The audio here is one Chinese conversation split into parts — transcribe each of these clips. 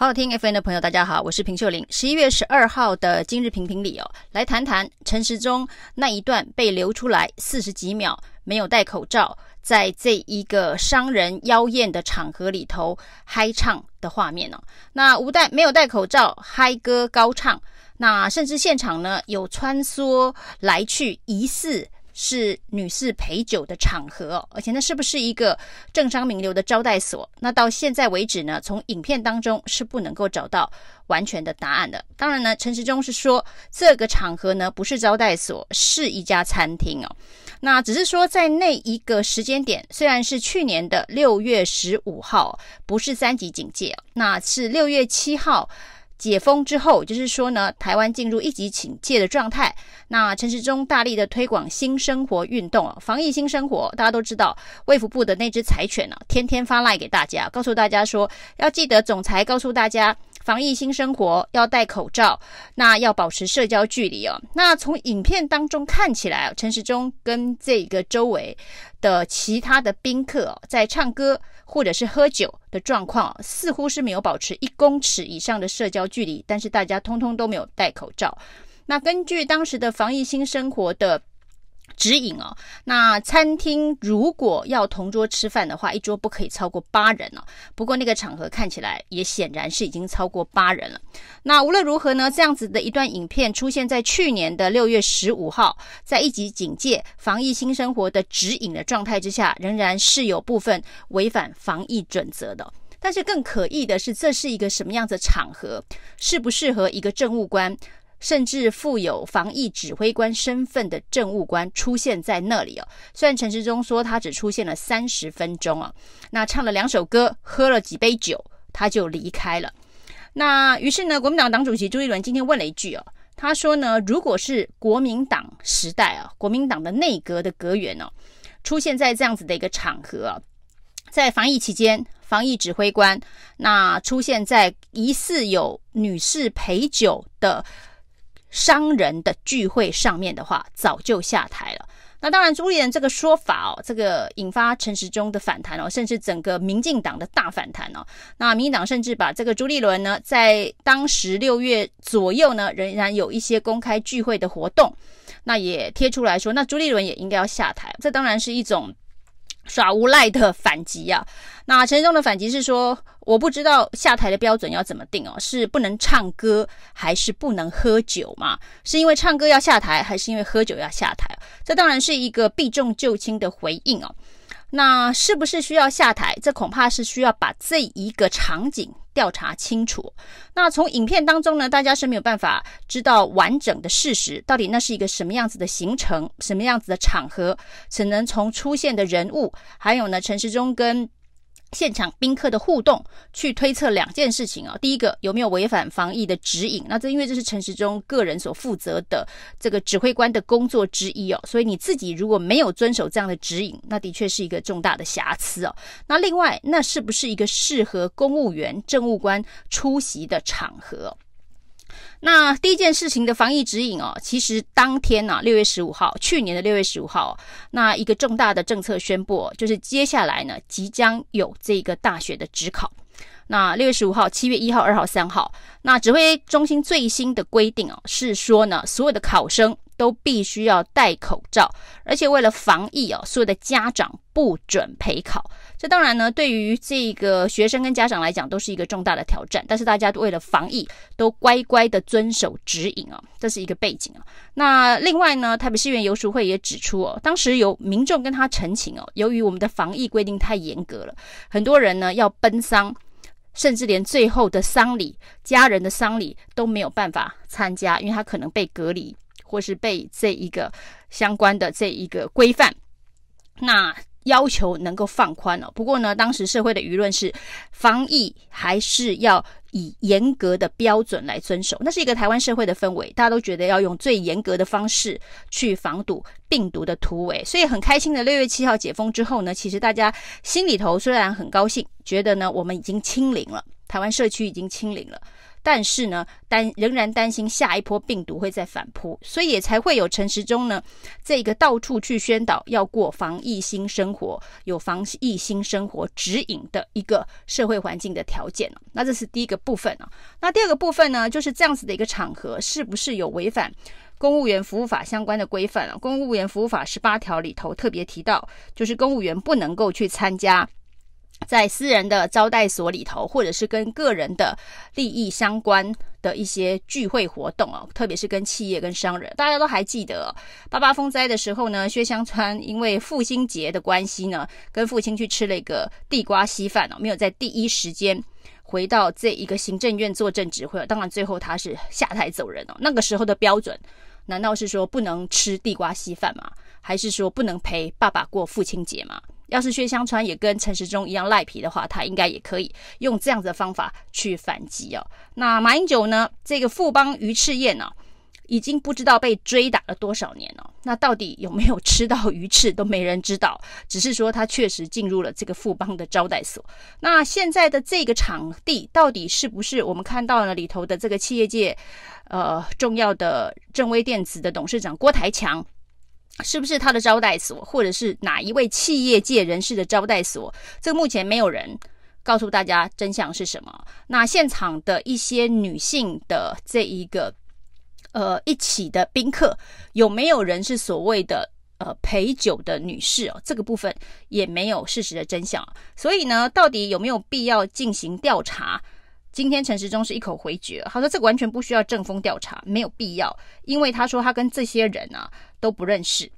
好好听 FM 的朋友，大家好，我是平秀玲。十一月十二号的今日评评理哦，来谈谈陈时中那一段被流出来四十几秒没有戴口罩，在这一个商人妖艳的场合里头嗨唱的画面哦。那无戴没有戴口罩嗨歌高唱，那甚至现场呢有穿梭来去，疑似。是女士陪酒的场合，而且那是不是一个政商名流的招待所？那到现在为止呢，从影片当中是不能够找到完全的答案的。当然呢，陈时中是说这个场合呢不是招待所，是一家餐厅哦。那只是说在那一个时间点，虽然是去年的六月十五号，不是三级警戒，那是六月七号。解封之后，就是说呢，台湾进入一级警戒的状态。那陈时中大力的推广新生活运动啊，防疫新生活，大家都知道，卫福部的那只柴犬呢、天天发赖给大家，告诉大家说要记得总裁告诉大家，防疫新生活要戴口罩，那要保持社交距离哦。那从影片当中看起来，陈时中跟这个周围的其他的宾客在唱歌或者是喝酒的状况，似乎是没有保持一公尺以上的社交距离，但是大家通通都没有戴口罩。那根据当时的防疫新生活的指引哦，那餐厅如果要同桌吃饭的话，一桌不可以超过八人哦。不过那个场合看起来也显然是已经超过八人了。那无论如何呢，这样子的一段影片出现在去年的六月十五号，在一级警戒、防疫新生活的指引的状态之下，仍然是有部分违反防疫准则的。但是更可疑的是，这是一个什么样子的场合？适不适合一个政务官？甚至负有防疫指挥官身份的政务官出现在那里哦。虽然陈时中说他只出现了三十分钟啊，那唱了两首歌，喝了几杯酒，他就离开了。那于是呢，国民党党主席朱立伦今天问了一句哦，他说呢，如果是国民党时代啊，国民党的内阁的阁员哦，出现在这样子的一个场合啊，在防疫期间，防疫指挥官那出现在疑似有女士陪酒的。商人的聚会上面的话，早就下台了。那当然，朱立伦这个说法哦，这个引发陈时中的反弹哦，甚至整个民进党的大反弹哦。那民进党甚至把这个朱立伦呢，在当时六月左右呢，仍然有一些公开聚会的活动，那也贴出来说，那朱立伦也应该要下台。这当然是一种。耍无赖的反击啊！那陈时中的反击是说，我不知道下台的标准要怎么定哦，是不能唱歌还是不能喝酒嘛？是因为唱歌要下台，还是因为喝酒要下台？这当然是一个避重就轻的回应哦。那是不是需要下台？这恐怕是需要把这一个场景调查清楚。那从影片当中呢，大家是没有办法知道完整的事实，到底那是一个什么样子的行程，什么样子的场合，只能从出现的人物，还有呢，陈时中跟。现场宾客的互动，去推测两件事情啊。第一个，有没有违反防疫的指引？那这因为这是陈时中个人所负责的这个指挥官的工作之一哦，所以你自己如果没有遵守这样的指引，那的确是一个重大的瑕疵哦。那另外，那是不是一个适合公务员、政务官出席的场合？那第一件事情的防疫指引哦，其实当天呢、啊，六月十五号，去年的六月十五号，那一个重大的政策宣布，就是接下来呢，即将有这个大学的指考。那六月十五号、七月一号、二号、三号，那指挥中心最新的规定哦，是说呢，所有的考生。都必须要戴口罩，而且为了防疫哦，所有的家长不准陪考。这当然呢，对于这个学生跟家长来讲，都是一个重大的挑战。但是大家都为了防疫，都乖乖的遵守指引哦，这是一个背景啊。那另外呢，台北市议员游淑慧也指出哦，当时有民众跟他陈情哦，由于我们的防疫规定太严格了，很多人呢要奔丧，甚至连最后的丧礼、家人的丧礼都没有办法参加，因为他可能被隔离。或是被这一个相关的这一个规范，那要求能够放宽哦。不过呢，当时社会的舆论是，防疫还是要以严格的标准来遵守。那是一个台湾社会的氛围，大家都觉得要用最严格的方式去防堵病毒的突围。所以很开心的，六月七号解封之后呢，其实大家心里头虽然很高兴，觉得呢我们已经清零了，台湾社区已经清零了。但是呢，担仍然担心下一波病毒会再反扑，所以也才会有陈时中呢这个到处去宣导要过防疫新生活，有防疫新生活指引的一个社会环境的条件。那这是第一个部分啊。那第二个部分呢，就是这样子的一个场合是不是有违反公务员服务法相关的规范啊？公务员服务法十八条里头特别提到，就是公务员不能够去参加。在私人的招待所里头，或者是跟个人的利益相关的一些聚会活动哦，特别是跟企业跟商人，大家都还记得八八风灾的时候呢，薛湘川因为父亲节的关系呢，跟父亲去吃了一个地瓜稀饭哦，没有在第一时间回到这一个行政院坐镇指挥，当然最后他是下台走人哦。那个时候的标准，难道是说不能吃地瓜稀饭吗？还是说不能陪爸爸过父亲节吗？要是薛湘川也跟陈时中一样赖皮的话，他应该也可以用这样子的方法去反击哦。那马英九呢？这个富邦鱼翅宴呢、已经不知道被追打了多少年了。那到底有没有吃到鱼翅都没人知道，只是说他确实进入了这个富邦的招待所。那现在的这个场地到底是不是我们看到了里头的这个企业界呃重要的正威电子的董事长郭台强？是不是他的招待所，或者是哪一位企业界人士的招待所？这目前没有人告诉大家真相是什么。那现场的一些女性的这一个呃一起的宾客，有没有人是所谓的呃陪酒的女士哦？这个部分也没有事实的真相。所以呢，到底有没有必要进行调查？今天陈时中是一口回绝，他说这个完全不需要正风调查，没有必要，因为他说他跟这些人啊都不认识，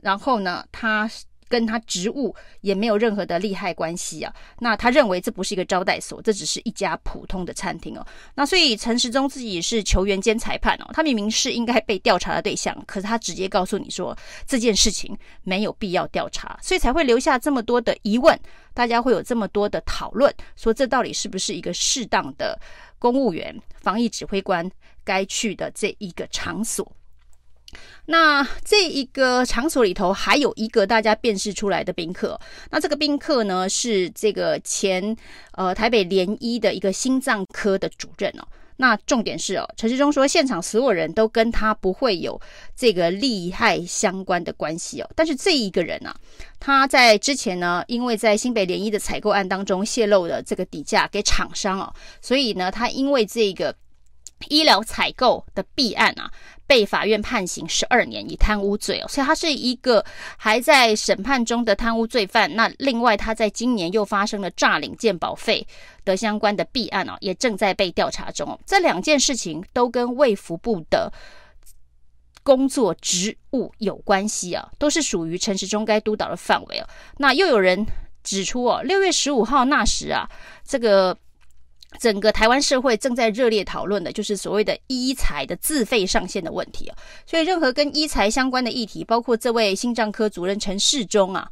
然后呢，他跟他职务也没有任何的利害关系啊。那他认为这不是一个招待所，这只是一家普通的餐厅哦。那所以陈时中自己是球员兼裁判哦，他明明是应该被调查的对象，可是他直接告诉你说这件事情没有必要调查，所以才会留下这么多的疑问。大家会有这么多的讨论，说这到底是不是一个适当的公务员、防疫指挥官该去的这一个场所？那这一个场所里头还有一个大家辨识出来的宾客，那这个宾客呢是这个前呃台北联医的一个心脏科的主任哦。那重点是哦，陈时中说现场所有人都跟他不会有这个利害相关的关系哦，但是这一个人啊，他在之前呢，因为在新北联医的采购案当中泄露了这个底价给厂商哦，所以呢，他因为这个医疗采购的弊案啊。被法院判刑十二年，以贪污罪哦，所以他是一个还在审判中的贪污罪犯。那另外，他在今年又发生了诈领鉴保费的相关的弊案哦，也正在被调查中。这两件事情都跟卫福部的工作职务有关系啊，都是属于陈时中该督导的范围哦。那又有人指出哦，六月十五号那时啊，这个。整个台湾社会正在热烈讨论的，就是所谓的医材的自费上限的问题啊。所以，任何跟医材相关的议题，包括这位心脏科主任陈世忠啊。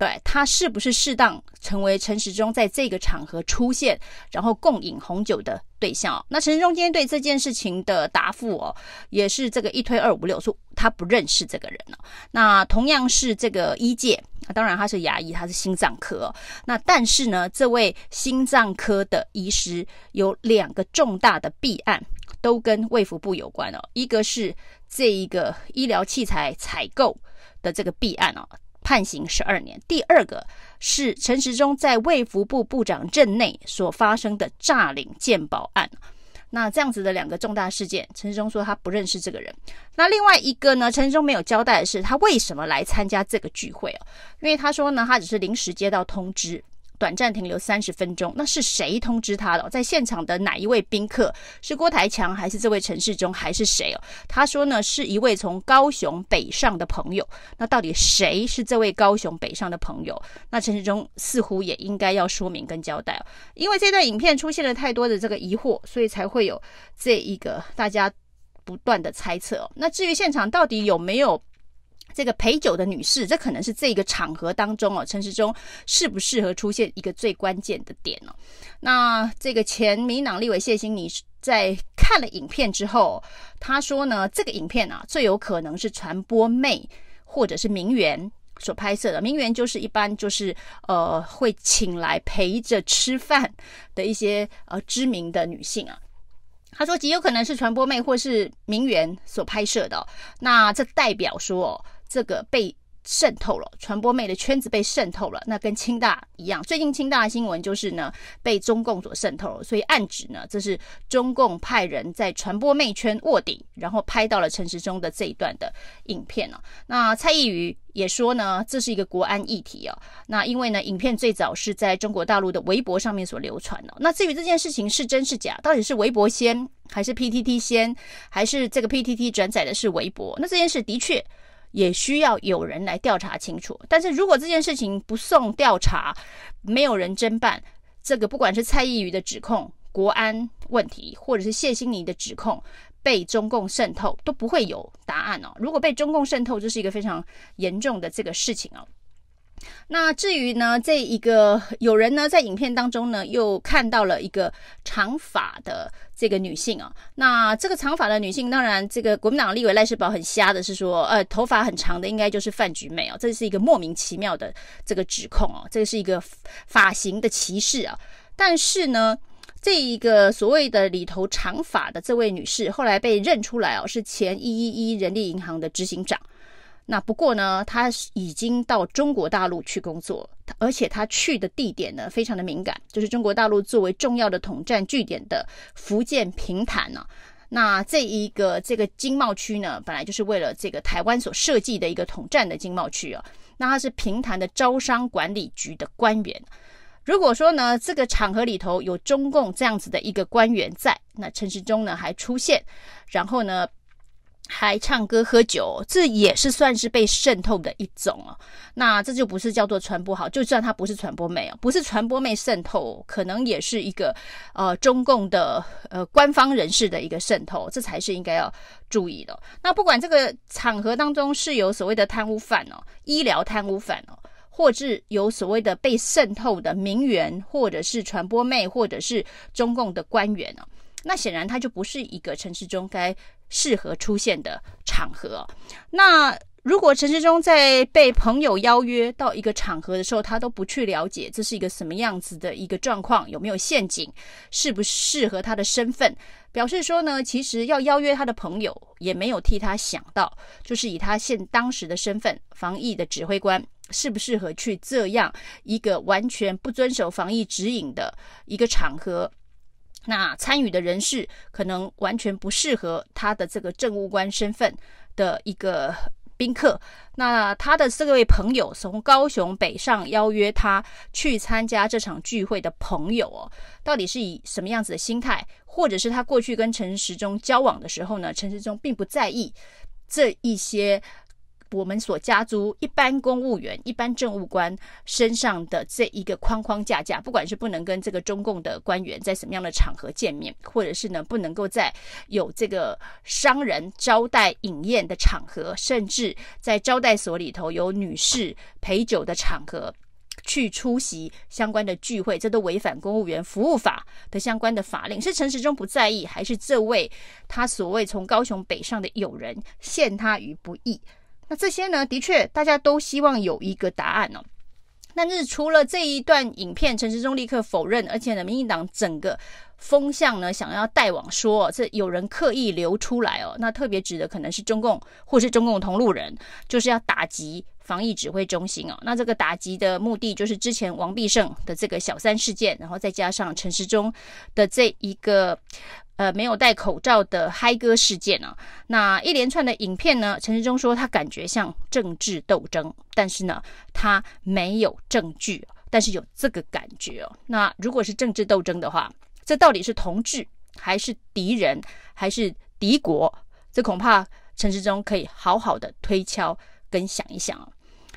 对，他是不是适当成为陈时中在这个场合出现，然后共饮红酒的对象哦？那陈时中今天对这件事情的答复哦，也是这个一推二五六，说他不认识这个人了。那同样是这个医界，当然他是牙医，他是心脏科。那但是呢，这位心脏科的医师有两个重大的弊案，都跟卫福部有关哦。一个是这一个医疗器材采购的这个弊案哦。判刑十二年。第二个是陈时中在卫福部部长任内所发生的诈领鉴保案。那这样子的两个重大事件，陈时中说他不认识这个人。那另外一个呢，陈时中没有交代的是他为什么来参加这个聚会哦？因为他说呢，他只是临时接到通知。短暂停留三十分钟，那是谁通知他的？在现场的哪一位宾客？是郭台强还是这位陈时中还是谁哦？他说呢，是一位从高雄北上的朋友。那到底谁是这位高雄北上的朋友？那陈时中似乎也应该要说明跟交代哦，因为这段影片出现了太多的这个疑惑，所以才会有这一个大家不断的猜测哦。那至于现场到底有没有？这个陪酒的女士，这可能是这个场合当中哦，陈时中适不适合出现一个最关键的点哦。那这个前民党立委谢欣妮在看了影片之后，他说呢，这个影片啊，最有可能是传播妹或者是名媛所拍摄的。名媛就是一般就是呃会请来陪着吃饭的一些呃知名的女性啊。他说极有可能是传播妹或是名媛所拍摄的。那这代表说这个被。渗透了，传播妹的圈子被渗透了，那跟清大一样。最近清大的新闻就是呢，被中共所渗透了，所以暗指呢，这是中共派人在传播妹圈卧底，然后拍到了陈时中的这一段的影片哦。那蔡易余也说呢，这是一个国安议题哦。那因为呢，影片最早是在中国大陆的微博上面所流传的。那至于这件事情是真是假，到底是微博先，还是 PTT 先，还是这个 PTT 转载的是微博？那这件事的确。也需要有人来调查清楚。但是如果这件事情不送调查，没有人侦办，这个不管是蔡依瑜的指控国安问题，或者是谢欣怡的指控被中共渗透，都不会有答案哦。如果被中共渗透，这是一个非常严重的这个事情哦。那至于呢，这一个有人呢在影片当中呢又看到了一个长发的这个女性啊，那这个长发的女性，当然这个国民党立委赖世宝很瞎的是说，呃，头发很长的应该就是范菊妹啊，这是一个莫名其妙的这个指控哦，这是一个发型的歧视啊。但是呢，这一个所谓的里头长发的这位女士，后来被认出来哦，是前一一一人力银行的执行长。那不过呢，他已经到中国大陆去工作，而且他去的地点呢非常的敏感，就是中国大陆作为重要的统战据点的福建平潭呢。那这一个这个经贸区呢，本来就是为了这个台湾所设计的一个统战的经贸区啊。那他是平潭的招商管理局的官员。如果说呢，这个场合里头有中共这样子的一个官员在，那陈时中呢还出现，然后呢，还唱歌喝酒，这也是算是被渗透的一种哦。那这就不是叫做传播好，就算它不是传播妹哦，不是传播妹渗透，可能也是一个呃中共的呃官方人士的一个渗透，这才是应该要注意的。那不管这个场合当中是有所谓的贪污犯哦，医疗贪污犯哦，或是有所谓的被渗透的名媛，或者是传播妹，或者是中共的官员哦。那显然他就不是一个陈时中该适合出现的场合。那如果陈世忠在被朋友邀约到一个场合的时候，他都不去了解这是一个什么样子的一个状况，有没有陷阱，适不适合他的身份，表示说呢，其实要邀约他的朋友也没有替他想到，就是以他现当时的身份，防疫的指挥官，适不适合去这样一个完全不遵守防疫指引的一个场合。那参与的人士可能完全不适合他的这个政务官身份的一个宾客。那他的这位朋友从高雄北上邀约他去参加这场聚会的朋友哦，到底是以什么样子的心态，或者是他过去跟陈时中交往的时候呢？陈时中并不在意这一些。我们所加诸一般公务员、一般政务官身上的这一个框框架架，不管是不能跟这个中共的官员在什么样的场合见面，或者是呢不能够在有这个商人招待饮宴的场合，甚至在招待所里头有女士陪酒的场合去出席相关的聚会，这都违反公务员服务法的相关的法令。是陈时中不在意，还是这位他所谓从高雄北上的友人陷他于不义？那这些呢，的确大家都希望有一个答案哦。但是除了这一段影片，陈时中立刻否认，而且呢，民进党整个风向呢，想要带网说这有人刻意流出来哦。那特别指的可能是中共或是中共同路人，就是要打击防疫指挥中心哦。那这个打击的目的就是之前王必胜的这个小三事件，然后再加上陈时中的这一个。呃，没有戴口罩的嗨歌事件呢、啊？那一连串的影片呢？陈时中说他感觉像政治斗争，但是呢，他没有证据，但是有这个感觉哦。那如果是政治斗争的话，这到底是同志还是敌人还是敌国？这恐怕陈时中可以好好的推敲跟想一想哦。